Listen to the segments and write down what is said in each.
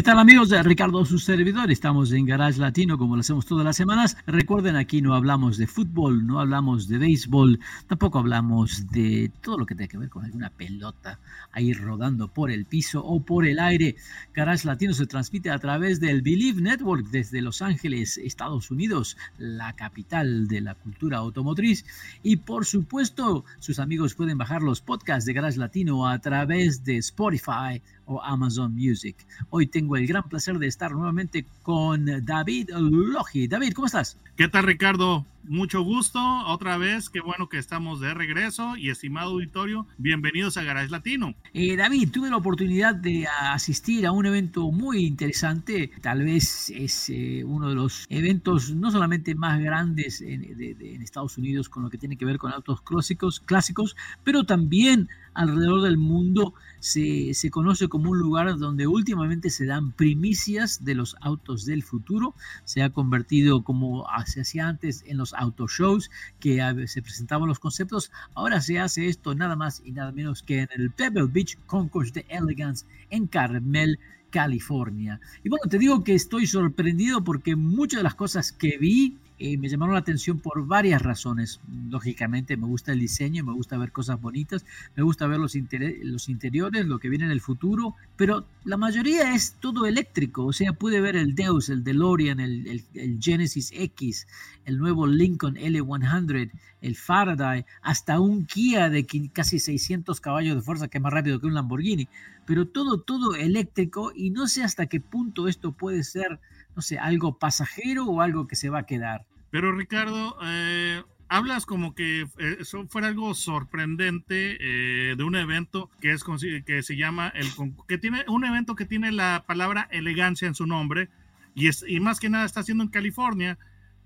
¿Qué tal amigos Ricardo, su servidor? Estamos en Garage Latino como lo hacemos todas las semanas. Recuerden, aquí no hablamos de fútbol, no hablamos de béisbol, tampoco hablamos de todo lo que tenga que ver con alguna pelota ahí rodando por el piso o por el aire. Garage Latino se transmite a través del Believe Network desde Los Ángeles, Estados Unidos, la capital de la cultura automotriz. Y por supuesto, sus amigos pueden bajar los podcasts de Garage Latino a través de Spotify o Amazon Music. Hoy tengo el gran placer de estar nuevamente con David Logi. David, ¿cómo estás? ¿Qué tal, Ricardo? Mucho gusto otra vez. Qué bueno que estamos de regreso. Y estimado auditorio, bienvenidos a Garage Latino. Eh, David, tuve la oportunidad de asistir a un evento muy interesante. Tal vez es eh, uno de los eventos no solamente más grandes en, en, Estados Unidos con lo que tiene que ver con autos clásicos, clásicos pero también alrededor del mundo se, se, conoce como un lugar donde últimamente se dan primicias de los autos del futuro. Se ha convertido como se hacía antes en los auto shows que se presentaban los conceptos. Ahora se hace esto nada más y nada menos que en el Pebble Beach Concourse de Elegance en Carmel, California. Y bueno, te digo que estoy sorprendido porque muchas de las cosas que vi eh, me llamaron la atención por varias razones. Lógicamente, me gusta el diseño, me gusta ver cosas bonitas, me gusta ver los, interiores, lo que viene en el futuro, pero la mayoría es todo eléctrico. O sea, pude ver el Deus, el DeLorean, el, el, Genesis X, el nuevo Lincoln L100, el Faraday, hasta un Kia de casi 600 caballos de fuerza, que es más rápido que un Lamborghini. Pero todo, todo eléctrico y no sé hasta qué punto esto puede ser no sé, algo pasajero o algo que se va a quedar. Pero Ricardo, eh, hablas como que eh, eso fuera algo sorprendente eh, de un evento que es que se llama el que tiene un evento que tiene la palabra elegancia en su nombre y es y más que nada está haciendo en California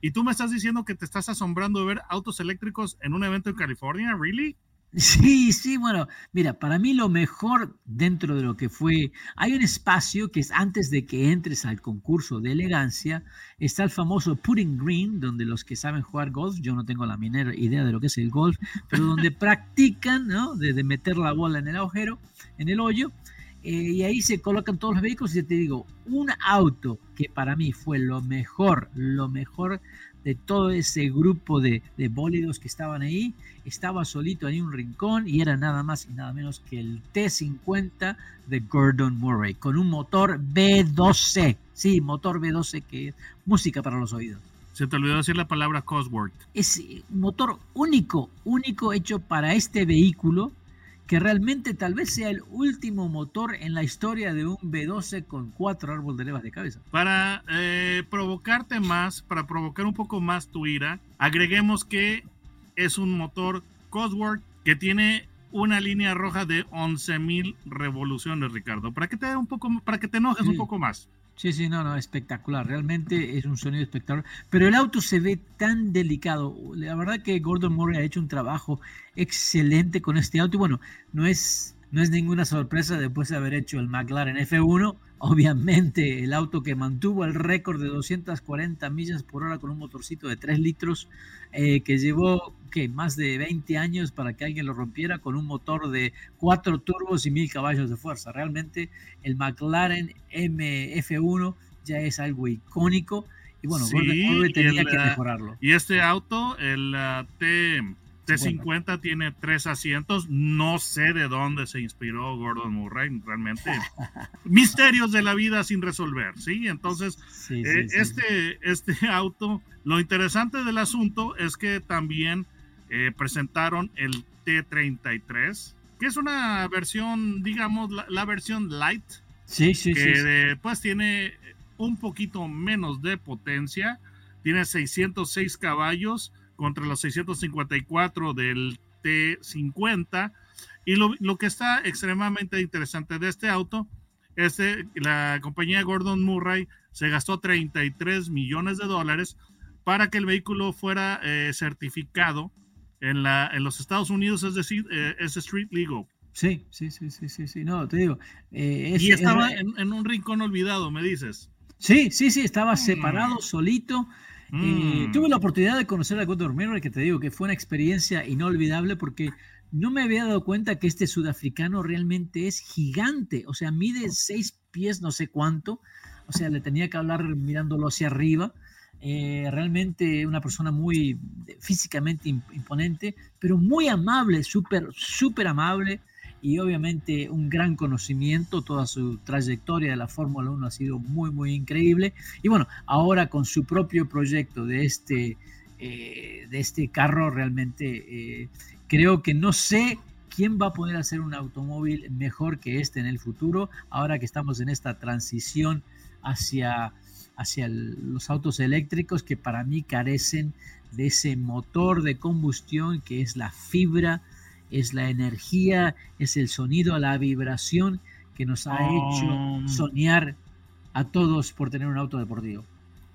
y tú me estás diciendo que te estás asombrando de ver autos eléctricos en un evento en California, really? Sí, sí, bueno, mira, para mí lo mejor dentro de lo que fue, hay un espacio que es antes de que entres al concurso de elegancia, está el famoso putting green, donde los que saben jugar golf, yo no tengo la minera idea de lo que es el golf, pero donde practican, ¿no? De, meter la bola en el agujero, en el hoyo, eh, y ahí se colocan todos los vehículos y te digo, un auto que para mí fue lo mejor, lo mejor de todo ese grupo de, de bólidos que estaban ahí, estaba solito en un rincón y era nada más y nada menos que el T50 de Gordon Murray, con un motor B12, sí, motor B12 que es música para los oídos. Se te olvidó decir la palabra Cosworth. Es un motor único, único hecho para este vehículo que realmente tal vez sea el último motor en la historia de un B12 con cuatro árboles de levas de cabeza. Para eh, provocarte más, para provocar un poco más tu ira, agreguemos que es un motor Cosworth que tiene una línea roja de 11.000 revoluciones, Ricardo, para que te un poco, para que te enojes un poco más. Sí, sí, no, no, espectacular. Realmente es un sonido espectacular. Pero el auto se ve tan delicado. La verdad que Gordon Murray ha hecho un trabajo excelente con este auto. Y bueno, no es, no es ninguna sorpresa después de haber hecho el McLaren F1 Obviamente, el auto que mantuvo el récord de 240 millas por hora con un motorcito de 3 litros, eh, que llevó ¿qué? más de 20 años para que alguien lo rompiera con un motor de 4 turbos y 1000 caballos de fuerza. Realmente, el McLaren MF1 ya es algo icónico. Y bueno, Gordon tenía que mejorarlo. Y este auto, el uh, T T50 tiene tres asientos. No sé de dónde se inspiró Gordon Murray, realmente. Misterios de la vida sin resolver, ¿sí? Entonces, eh, este, este auto, lo interesante del asunto es que también eh, presentaron el T33, que es una versión, digamos, la, versión light. Sí, sí, que pues tiene un poquito menos de potencia, tiene 606 caballos contra los 654 del T50. Y lo, que está extremadamente interesante de este auto es que la compañía Gordon Murray se gastó 33 millones de dólares para que el vehículo fuera eh, certificado en, la, en los Estados Unidos es decir, eh, es street legal. Sí, sí, sí, sí, sí, sí, no, te digo. Eh, y estaba en, un rincón olvidado, me dices. Sí, sí, sí, estaba mm. separado, solito. Mm. tuve la oportunidad de conocer a Gordon Mirror, que te digo que fue una experiencia inolvidable porque no me había dado cuenta que este sudafricano realmente es gigante, o sea, mide seis pies, no sé cuánto, o sea, le tenía que hablar mirándolo hacia arriba. Eh, realmente una persona muy físicamente imponente, pero muy amable, súper, súper amable y obviamente un gran conocimiento, toda su trayectoria de la Fórmula 1 ha sido muy, muy increíble. Y bueno, ahora con su propio proyecto de este, eh, de este carro, realmente eh, creo que no sé quién va a poder hacer un automóvil mejor que este en el futuro, ahora que estamos en esta transición hacia, hacia los autos eléctricos que para mí carecen de ese motor de combustión que es la fibra, es la energía, es el sonido, la vibración que nos ha hecho oh. soñar a todos por tener un auto deportivo.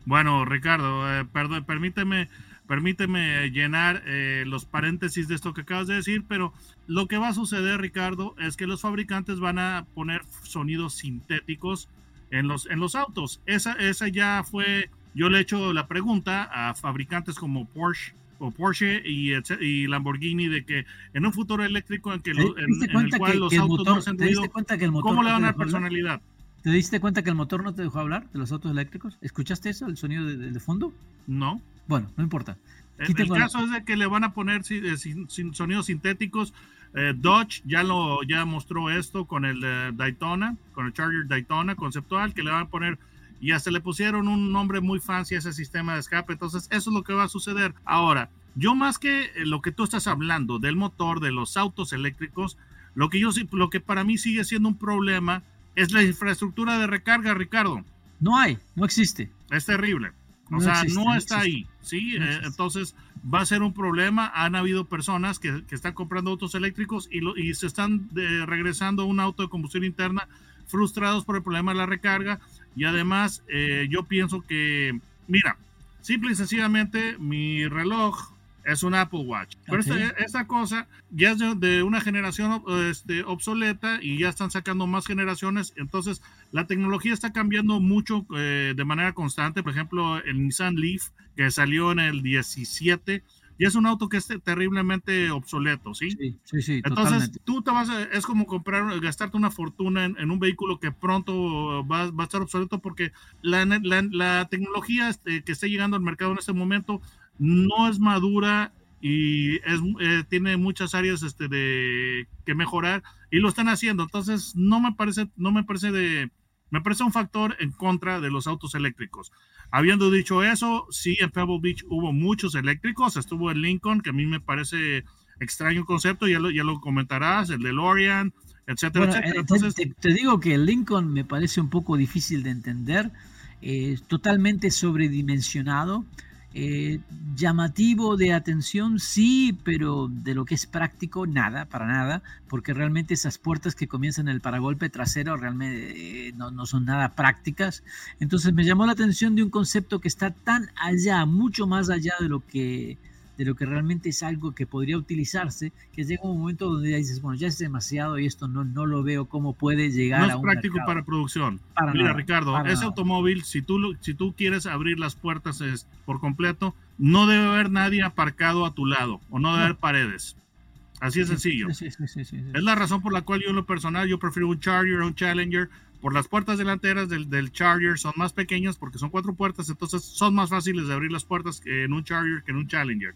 Bueno, Ricardo, eh, perdón, permíteme, permíteme llenar eh, los paréntesis de esto que acabas de decir, pero lo que va a suceder, Ricardo, es que los fabricantes van a poner sonidos sintéticos en los, en los autos. Esa, esa ya fue, yo le he hecho la pregunta a fabricantes como Porsche o Porsche y, y Lamborghini de que en un futuro eléctrico en, que en, el cual los autos no se han ¿cómo le van a dar personalidad? ¿Te diste cuenta que el motor no te dejó hablar de los autos eléctricos? ¿Escuchaste eso, el sonido de, fondo? No. Bueno, no importa. el, caso es de que le van a poner eh, sonidos sintéticos eh, Dodge ya lo ya mostró esto con el Daytona, con el Charger Daytona conceptual, que le van a poner y hasta le pusieron un nombre muy fancy a ese sistema de escape. Entonces, eso es lo que va a suceder. Ahora, yo más que eh, lo que tú estás hablando del motor, de los autos eléctricos, lo que yo lo que para mí sigue siendo un problema es la infraestructura de recarga, Ricardo. No hay, no existe. Es terrible. O sea, no está ahí, ¿sí? Eh, entonces va a ser un problema. Han habido personas que, están comprando autos eléctricos y, y se están regresando a un auto de combustión interna frustrados por el problema de la recarga. Y además, eh, yo pienso que, mira, simple y sencillamente, mi reloj es un Apple Watch. Pero esta, cosa ya es de, una generación este, obsoleta y ya están sacando más generaciones. Entonces, la tecnología está cambiando mucho eh, de manera constante. Por ejemplo, el Nissan Leaf, que salió en el 17, y es un auto que es terriblemente obsoleto, ¿sí? Sí, sí, Entonces, tú te vas a, es como comprar, gastarte una fortuna en, un vehículo que pronto va, va, a estar obsoleto porque la, la, la tecnología este, que está llegando al mercado en este momento no es madura y es, eh, tiene muchas áreas este, de que mejorar y lo están haciendo. Entonces, no me parece, no me parece de, me parece un factor en contra de los autos eléctricos. Habiendo dicho eso, sí, en Pebble Beach hubo muchos eléctricos. Estuvo el Lincoln, que a mí me parece extraño concepto, ya lo, ya lo comentarás, el de Lorian, etcétera, etcétera. Eh, Entonces, te, digo que el Lincoln me parece un poco difícil de entender, eh, totalmente sobredimensionado. Eh, llamativo de atención, sí, pero de lo que es práctico, nada, para nada, porque realmente esas puertas que comienzan en el paragolpe trasero realmente eh, no, no, son nada prácticas. Entonces me llamó la atención de un concepto que está tan allá, mucho más allá de lo que de lo que realmente es algo que podría utilizarse, que llega un momento donde ya dices, bueno, ya es demasiado y esto no, no lo veo cómo puede llegar no es práctico para producción. Mira, Ricardo, ese automóvil, si tú, si tú quieres abrir las puertas por completo, no debe haber nadie aparcado a tu lado o no debe haber paredes. Así es sencillo. es la razón por la cual yo en lo personal yo prefiero un Charger o un Challenger por las puertas delanteras del, del, Charger son más pequeñas porque son cuatro puertas, entonces son más fáciles de abrir las puertas en un Charger que en un Challenger.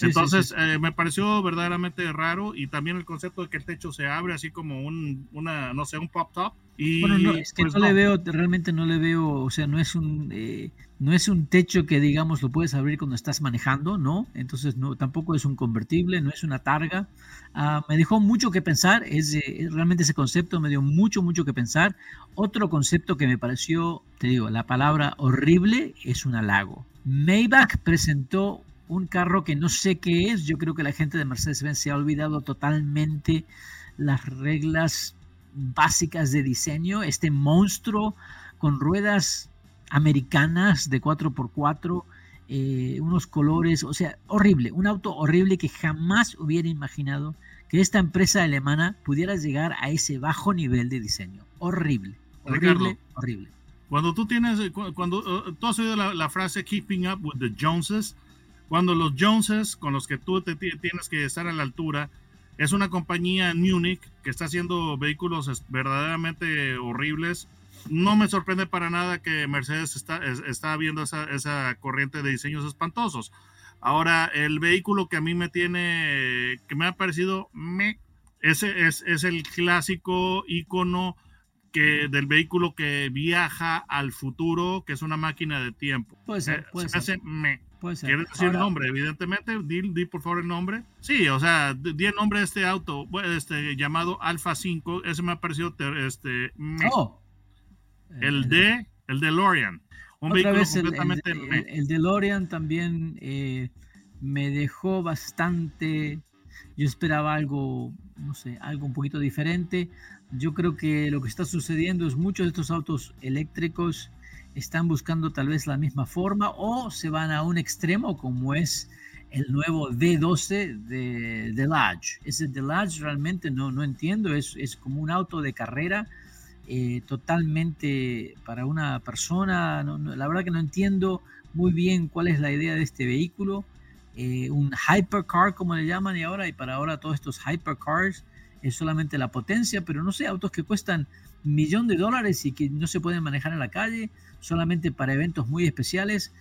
Entonces eh, me pareció verdaderamente raro y también el concepto de que el techo se abre así como un, una, no sé, un pop top. Y, bueno, no, es que pues no, le veo, realmente no le veo, o sea, no es un, eh, no es un techo que digamos lo puedes abrir cuando estás manejando, ¿no? Entonces no, tampoco es un convertible, no es una targa. Ah, me dejó mucho que pensar, es, realmente ese concepto me dio mucho, mucho que pensar. Otro concepto que me pareció, te digo, la palabra horrible es un halago. Maybach presentó un carro que no sé qué es. Yo creo que la gente de Mercedes-Benz se ha olvidado totalmente las reglas básicas de diseño. Este monstruo con ruedas americanas de 4x4 eh, unos colores, o sea, horrible, un auto horrible que jamás hubiera imaginado que esta empresa alemana pudiera llegar a ese bajo nivel de diseño. Horrible, horrible, horrible. Cuando tú tienes, cuando uh, tú has oído la, frase keeping up with the Joneses, cuando los Joneses con los que tú te tienes que estar a la altura, es una compañía en Múnich que está haciendo vehículos verdaderamente horribles. No me sorprende para nada que Mercedes está, está viendo esa, esa corriente de diseños espantosos. Ahora, el vehículo que a mí me tiene, que me ha parecido, me, ese es, es el clásico icono que del vehículo que viaja al futuro, que es una máquina de tiempo. Puede ser, eh, puede ser. me. ¿Quieres decir el nombre? Evidentemente, di, por favor el nombre. Sí, o sea, di el nombre de este auto, este, llamado Alfa 5, ese me ha parecido este, oh. el de, el DeLorean. Un Otra vez el, el, el, DeLorean también eh, me dejó bastante, yo esperaba algo, no sé, algo un poquito diferente. Yo creo que lo que está sucediendo es muchos de estos autos eléctricos están buscando tal vez la misma forma o se van a un extremo como es el nuevo D12 de, de Lodge. Ese de Lodge realmente no, no entiendo, es, es como un auto de carrera eh, totalmente para una persona. la verdad que no entiendo muy bien cuál es la idea de este vehículo. Eh, un hypercar como le llaman y ahora y para ahora todos estos hypercars es solamente la potencia, pero no sé, autos que cuestan millón de dólares y que no se pueden manejar en la calle, solamente para eventos muy especiales.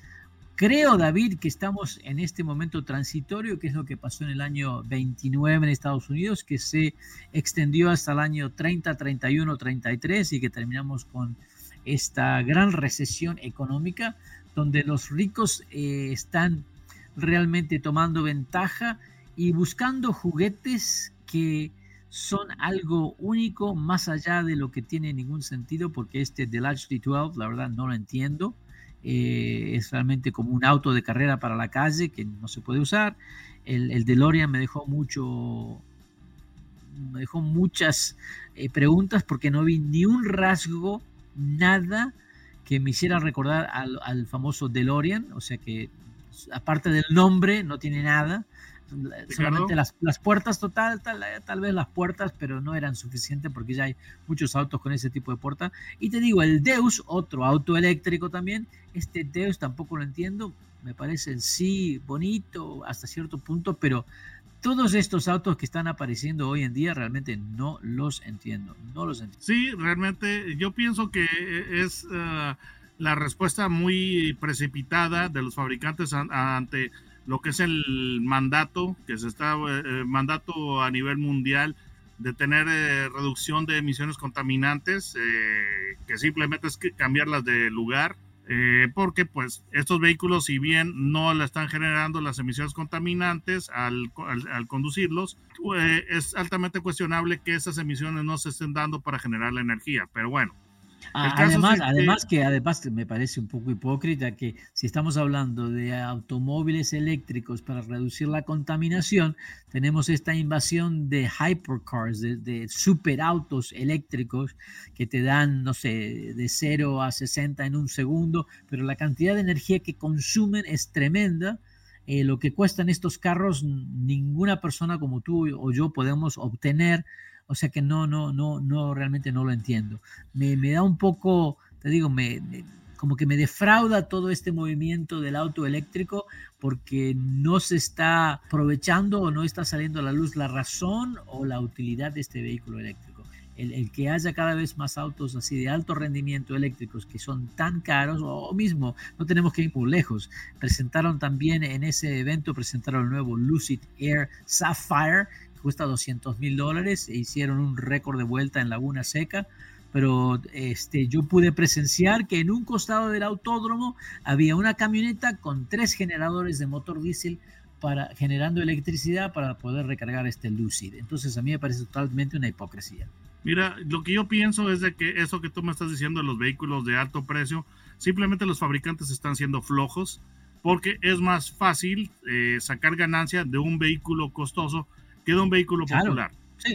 Creo, David, que estamos en este momento transitorio, que es lo que pasó en el año 29 en Estados Unidos, que se extendió hasta el año 30, 31, 33 y que terminamos con esta gran recesión económica, donde los ricos eh, están realmente tomando ventaja y buscando juguetes que son algo único más allá de lo que tiene ningún sentido, porque este del HD12, la verdad no lo entiendo. Eh, es realmente como un auto de carrera para la calle que no se puede usar. El, el DeLorean me dejó mucho, me dejó muchas eh, preguntas porque no vi ni un rasgo, nada que me hiciera recordar al, al famoso DeLorean, o sea que aparte del nombre no tiene nada solamente las, las, puertas total, tal, tal, vez las puertas, pero no eran suficientes porque ya hay muchos autos con ese tipo de puerta. Y te digo, el Deus, otro auto eléctrico también, este Deus tampoco lo entiendo, me parece sí bonito hasta cierto punto, pero todos estos autos que están apareciendo hoy en día realmente no los entiendo, no los entiendo. Sí, realmente yo pienso que es uh, la respuesta muy precipitada de los fabricantes ante lo que es el mandato, que se está, eh, eh, mandato a nivel mundial de tener eh, reducción de emisiones contaminantes, que simplemente es cambiarlas de lugar, porque pues estos vehículos, si bien no la están generando las emisiones contaminantes al, al conducirlos, es altamente cuestionable que esas emisiones no se estén dando para generar la energía. Pero bueno, Además, además que además me parece un poco hipócrita que si estamos hablando de automóviles eléctricos para reducir la contaminación, tenemos esta invasión de hypercars, de, de superautos eléctricos que te dan, no sé, de 0 a 60 en un segundo, pero la cantidad de energía que consumen es tremenda. Eh, lo que cuestan estos carros, ninguna persona como tú o yo podemos obtener o sea que no, no, no, no, realmente no lo entiendo. Me, da un poco, te digo, me, como que me defrauda todo este movimiento del auto eléctrico porque no se está aprovechando o no está saliendo a la luz la razón o la utilidad de este vehículo eléctrico. El, el, que haya cada vez más autos así de alto rendimiento eléctricos que son tan caros, o mismo, no tenemos que ir muy lejos. Presentaron también en ese evento, presentaron el nuevo Lucid Air Sapphire, cuesta 200 mil dólares e hicieron un récord de vuelta en Laguna Seca. Pero este, yo pude presenciar que en un costado del autódromo había una camioneta con tres generadores de motor diésel para, generando electricidad para poder recargar este Lucid. Entonces a mí me parece totalmente una hipocresía. Mira, lo que yo pienso es de que eso que tú me estás diciendo de los vehículos de alto precio, simplemente los fabricantes están siendo flojos porque es más fácil eh, sacar ganancia de un vehículo costoso queda un vehículo popular.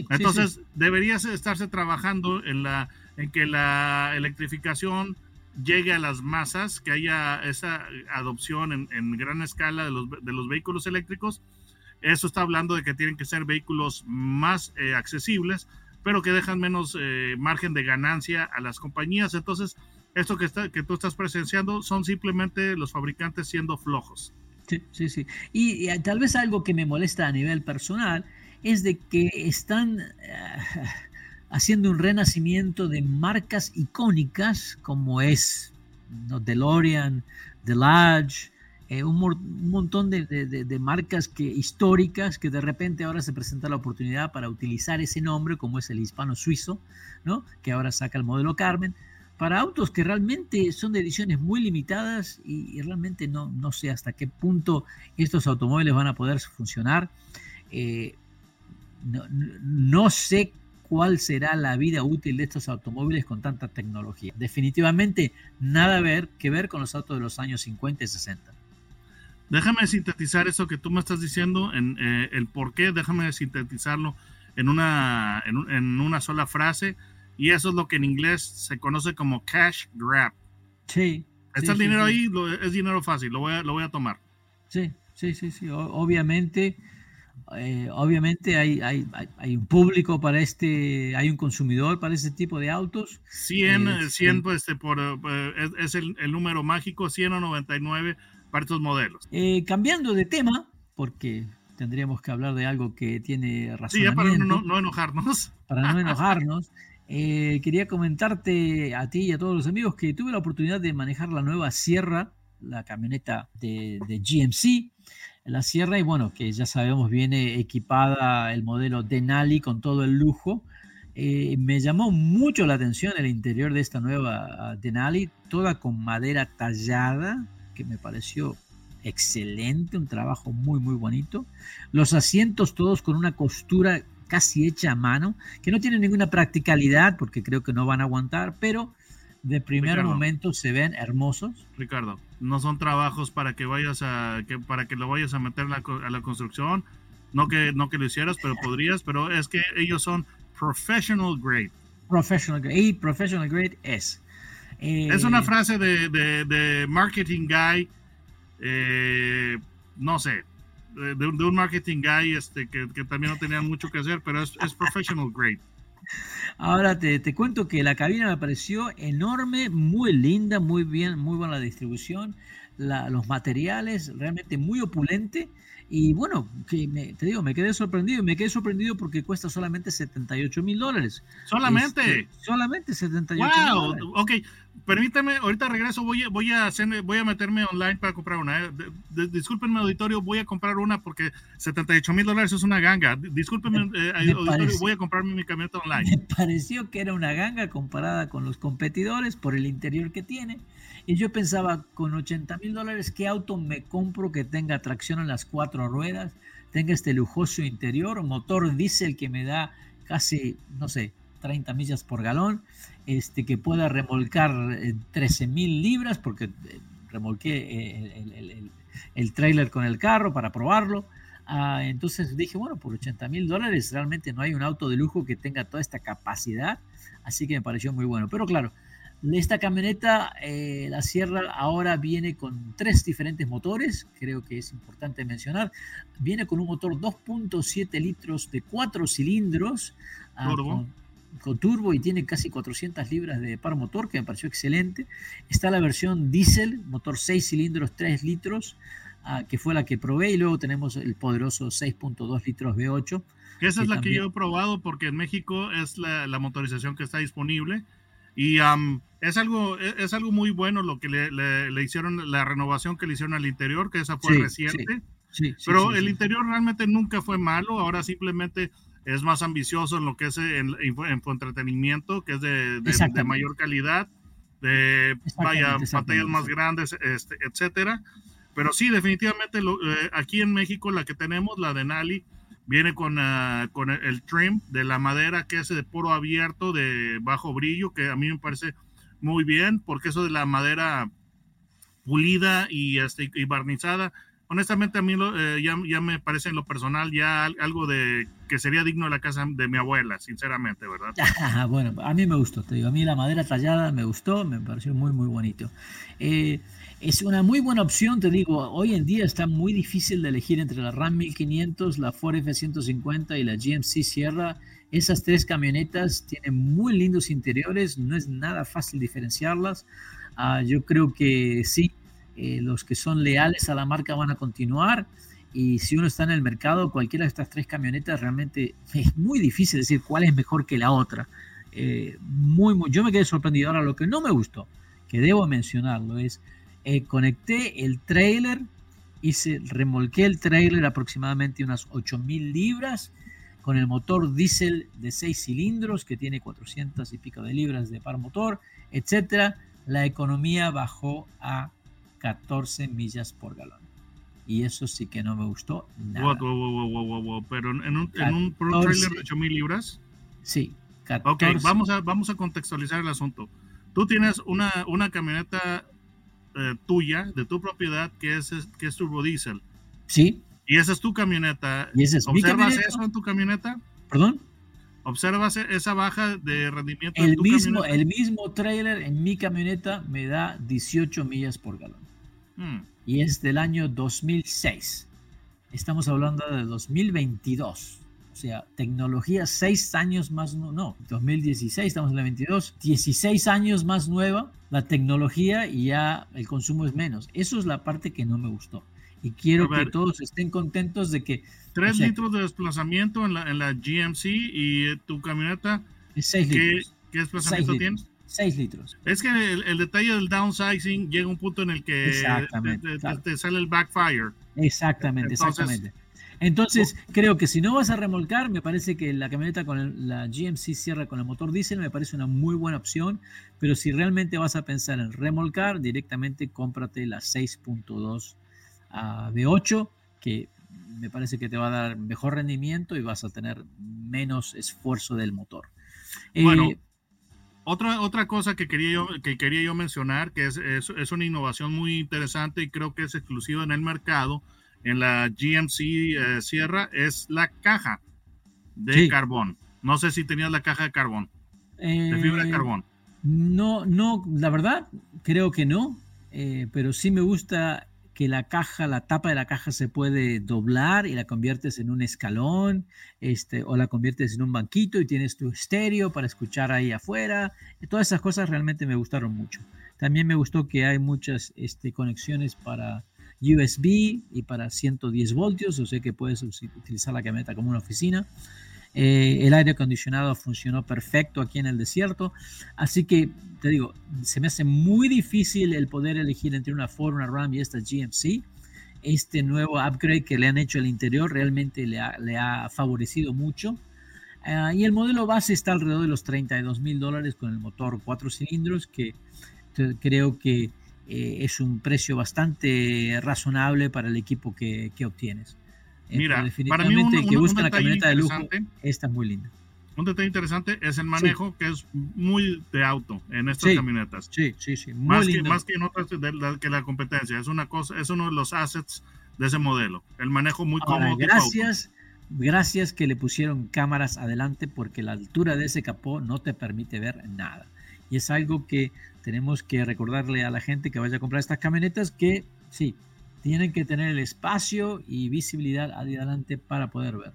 Entonces, debería estarse trabajando en, la, en que la electrificación llegue a las masas, que haya esa adopción en, gran escala de los, de los, vehículos eléctricos. Eso está hablando de que tienen que ser vehículos más eh, accesibles, pero que dejan menos eh, margen de ganancia a las compañías. Entonces, esto que, está, que tú estás presenciando son simplemente los fabricantes siendo flojos. Sí, sí, sí. Y, tal vez algo que me molesta a nivel personal es de que están haciendo un renacimiento de marcas icónicas como es ¿no? DeLorean, Delage, eh, un, montón de, marcas que, históricas que de repente ahora se presenta la oportunidad para utilizar ese nombre como es el hispano suizo, ¿no? que ahora saca el modelo Carmen, para autos que realmente son de ediciones muy limitadas y, realmente no, no, sé hasta qué punto estos automóviles van a poder funcionar. Eh, no, no, sé cuál será la vida útil de estos automóviles con tanta tecnología. Definitivamente nada ver, que ver con los autos de los años 50 y 60. Déjame sintetizar eso que tú me estás diciendo, en, eh, el por qué, déjame sintetizarlo en una, en, una sola frase, y eso es lo que en inglés se conoce como cash grab. Sí. Está el dinero ahí, es dinero fácil, lo voy a, lo voy a tomar. Sí, sí, sí, sí. obviamente eh, obviamente hay, hay, hay, un público para este, hay un consumidor para este tipo de autos. 100, 100 pues, este, por, eh, es, el, número mágico, 100 o 99 para estos modelos. Eh, cambiando de tema, porque tendríamos que hablar de algo que tiene razón. Sí, ya para no, no, enojarnos. Para no enojarnos. Quería comentarte a ti y a todos los amigos que tuve la oportunidad de manejar la nueva Sierra, la camioneta de, de GMC la Sierra y bueno, que ya sabemos viene equipada el modelo Denali con todo el lujo. Eh, me llamó mucho la atención el interior de esta nueva ah, Denali, toda con madera tallada, que me pareció excelente, un trabajo muy muy bonito. Los asientos todos con una costura casi hecha a mano, que no tienen ninguna practicalidad porque creo que no van a aguantar, pero de primer momento se ven hermosos. Ricardo, no son trabajos para que vayas a que para que lo vayas a meter a la construcción, no que no que lo hicieras, pero podrías, pero es que ellos son professional grade. Professional grade y professional grade es. es una eh, frase de, de, marketing guy, eh, no sé, de, un marketing guy este, que, que, también no tenía mucho que hacer, pero es, es professional grade. Ahora te, cuento que la cabina me pareció enorme, muy linda, muy bien, muy buena la distribución, los materiales, realmente muy opulente. Y bueno, que te digo, me quedé sorprendido me quedé sorprendido porque cuesta solamente 78 mil dólares. Solamente. Este, solamente 78 mil dólares. Ok, permíteme, ahorita regreso, voy a, voy a, voy a meterme online para comprar una. ¿eh? discúlpenme, auditorio, voy a comprar una porque 78 mil dólares es una ganga. Discúlpenme, eh, auditorio, voy a comprarme mi camioneta online. Me pareció que era una ganga comparada con los competidores por el interior que tiene. Y yo pensaba, con 80 mil dólares, ¿qué auto me compro que tenga tracción en las cuatro ruedas, tenga este lujoso interior, motor diésel que me da casi, no sé, 30 millas por galón, este, que pueda remolcar 13 eh, mil libras, porque eh, remolqué eh, el, el, trailer con el carro para probarlo. Ah, entonces dije, bueno, por 80 mil dólares realmente no hay un auto de lujo que tenga toda esta capacidad, así que me pareció muy bueno. Pero claro, esta camioneta, eh, la Sierra, ahora viene con tres diferentes motores, creo que es importante mencionar. Viene con un motor 2.7 litros de cuatro cilindros. Ah, con, turbo y tiene casi 400 libras de par motor, que me pareció excelente. Está la versión diésel, motor 6 cilindros, 3 litros, ah, que fue la que probé. Y luego tenemos el poderoso 6.2 litros V8. Que esa es la que yo he probado porque en México es la, la motorización que está disponible y es, algo, e, es algo muy bueno lo que le, le, hicieron, la renovación que le hicieron al interior, que esa fue reciente. Sí, pero el interior realmente nunca fue malo, ahora simplemente es más ambicioso en lo que es en, en, entretenimiento, que es de, de, mayor calidad, de vaya, pantallas más grandes, este, etcétera. Pero sí, definitivamente lo, eh, aquí en México la que tenemos, la de Nali, Viene con, ah, con el, trim de la madera que es de puro abierto, de bajo brillo, que a mí me parece muy bien, porque eso de la madera pulida y, este, y barnizada honestamente a mí eh, ya, ya, me parece en lo personal ya algo de que sería digno de la casa de mi abuela, sinceramente, ¿verdad? bueno, a mí me gustó, te digo, a mí la madera tallada me gustó, me pareció muy, muy bonito. Eh, es una muy buena opción, te digo, hoy en día está muy difícil de elegir entre la RAM 1500, la Ford F-150 y la GMC Sierra. Esas tres camionetas tienen muy lindos interiores, no es nada fácil diferenciarlas. Ah, yo creo que sí, eh, los que son leales a la marca van a continuar. Y si uno está en el mercado, cualquiera de estas tres camionetas realmente es muy difícil decir cuál es mejor que la otra. Eh, muy, yo me quedé sorprendido. Ahora, lo que no me gustó, que debo mencionarlo, es eh, conecté el trailer, hice, remolqué el trailer aproximadamente unas 8000 libras con el motor diésel de 6 cilindros que tiene 400 y pico de libras de par motor, etcétera. La economía bajó a 14 millas por galón. Y eso sí que no me gustó nada. Pero en un, en un Pro Trailer de 8000 libras. Sí. 14. Ok, vamos a, vamos a contextualizar el asunto. Tú tienes una, una camioneta eh, tuya, de tu propiedad, que es, que es turbo diesel. Sí. Y esa es tu camioneta. ¿Y esa es ¿Observas eso en tu camioneta? ¿Perdón? ¿Observas esa baja de rendimiento? El, en tu mismo, el mismo trailer en mi camioneta me da 18 millas por galón. Y es del año 2006. Estamos hablando de 2022. O sea, tecnología seis años más, no, 2016, estamos en el 22, 16 años más nueva la tecnología y ya el consumo es menos. Eso es la parte que no me gustó. Y quiero que todos estén contentos de que... 3 litros de desplazamiento en la, en la GMC y tu camioneta... Es 6 litros. ¿Qué desplazamiento tienes? 6 litros. Es que el, detalle del downsizing llega a un punto en el que te, sale el backfire. Exactamente, exactamente. Entonces, creo que si no vas a remolcar, me parece que la camioneta con la GMC Sierra con el motor diésel me parece una muy buena opción, pero si realmente vas a pensar en remolcar, directamente cómprate la 6.2 V8, que me parece que te va a dar mejor rendimiento y vas a tener menos esfuerzo del motor. Bueno, eh, otra, otra cosa que quería yo, que quería yo mencionar, que es, es, una innovación muy interesante y creo que es exclusiva en el mercado, en la GMC eh, Sierra, es la caja de carbón. No sé si tenías la caja de carbón, de fibra de eh, carbón. No, no, la verdad, creo que no, pero sí me gusta que la caja, la tapa de la caja se puede doblar y la conviertes en un escalón, este, o la conviertes en un banquito y tienes tu estéreo para escuchar ahí afuera. Todas esas cosas realmente me gustaron mucho. También me gustó que hay muchas este, conexiones para USB y para 110 voltios, o sea que puedes utilizar la camioneta como una oficina. Eh, el aire acondicionado funcionó perfecto aquí en el desierto. Así que, te digo, se me hace muy difícil el poder elegir entre una Ford, una Ram y esta GMC. Este nuevo upgrade que le han hecho al interior realmente le ha, favorecido mucho. Ah, y el modelo base está alrededor de los 32 mil dólares con el motor 4 cilindros, que creo que eh, es un precio bastante razonable para el equipo que obtienes. Mira, para mí un, que busca la camioneta de lujo, esta es muy linda. Un detalle interesante es el manejo, que es muy de auto en estas camionetas. Sí, sí, sí. más, Que, más que en otras de la, que la competencia. Es una cosa, es uno de los assets de ese modelo. El manejo muy cómodo. Gracias, gracias que le pusieron cámaras adelante porque la altura de ese capó no te permite ver nada. Y es algo que tenemos que recordarle a la gente que vaya a comprar estas camionetas que sí, tienen que tener el espacio y visibilidad adelante para poder ver.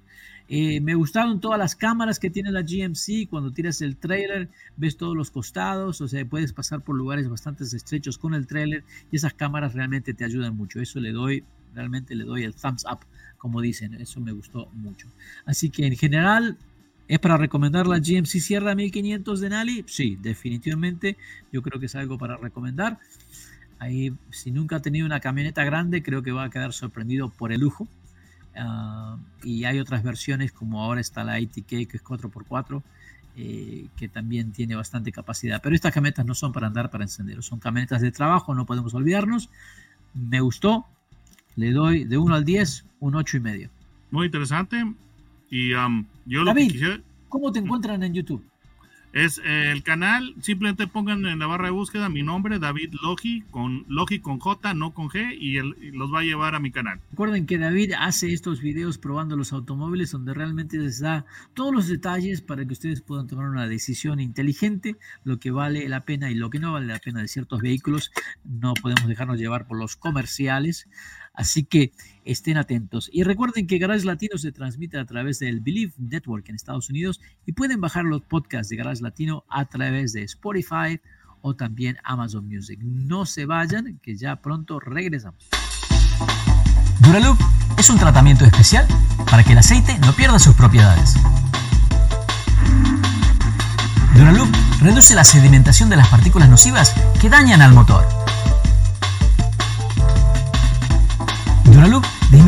Eh, me gustaron todas las cámaras que tiene la GMC. Cuando tiras el trailer, ves todos los costados, o sea, puedes pasar por lugares bastante estrechos con el trailer y esas cámaras realmente te ayudan mucho. Eso le doy, realmente le doy el thumbs up, como dicen. Eso me gustó mucho. Así que en general, ¿Es para recomendar la GMC Sierra 1500 de Nali? Sí, definitivamente. Yo creo que es algo para recomendar. Ahí, si nunca ha tenido una camioneta grande, creo que va a quedar sorprendido por el lujo. Ah, y hay otras versiones, como ahora está la ATK, que es 4x4, eh, que también tiene bastante capacidad. Pero estas camionetas no son para andar para encender, son camionetas de trabajo, no podemos olvidarnos. Me gustó, le doy de 1 al 10, un 8 y medio. Muy interesante. Y um, yo David, ¿cómo te encuentran en YouTube? Es el canal, simplemente pongan en la barra de búsqueda mi nombre, David Logi, con Logi con J, no con G, y, los va a llevar a mi canal. Recuerden que David hace estos videos probando los automóviles donde realmente les da todos los detalles para que ustedes puedan tomar una decisión inteligente, lo que vale la pena y lo que no vale la pena de ciertos vehículos. No podemos dejarnos llevar por los comerciales. Así que estén atentos. Y recuerden que Garage Latino se transmite a través del Believe Network en Estados Unidos y pueden bajar los podcasts de Garage Latino a través de Spotify o también Amazon Music. No se vayan, que ya pronto regresamos. Duraloop es un tratamiento especial para que el aceite no pierda sus propiedades. Duraloop reduce la sedimentación de las partículas nocivas que dañan al motor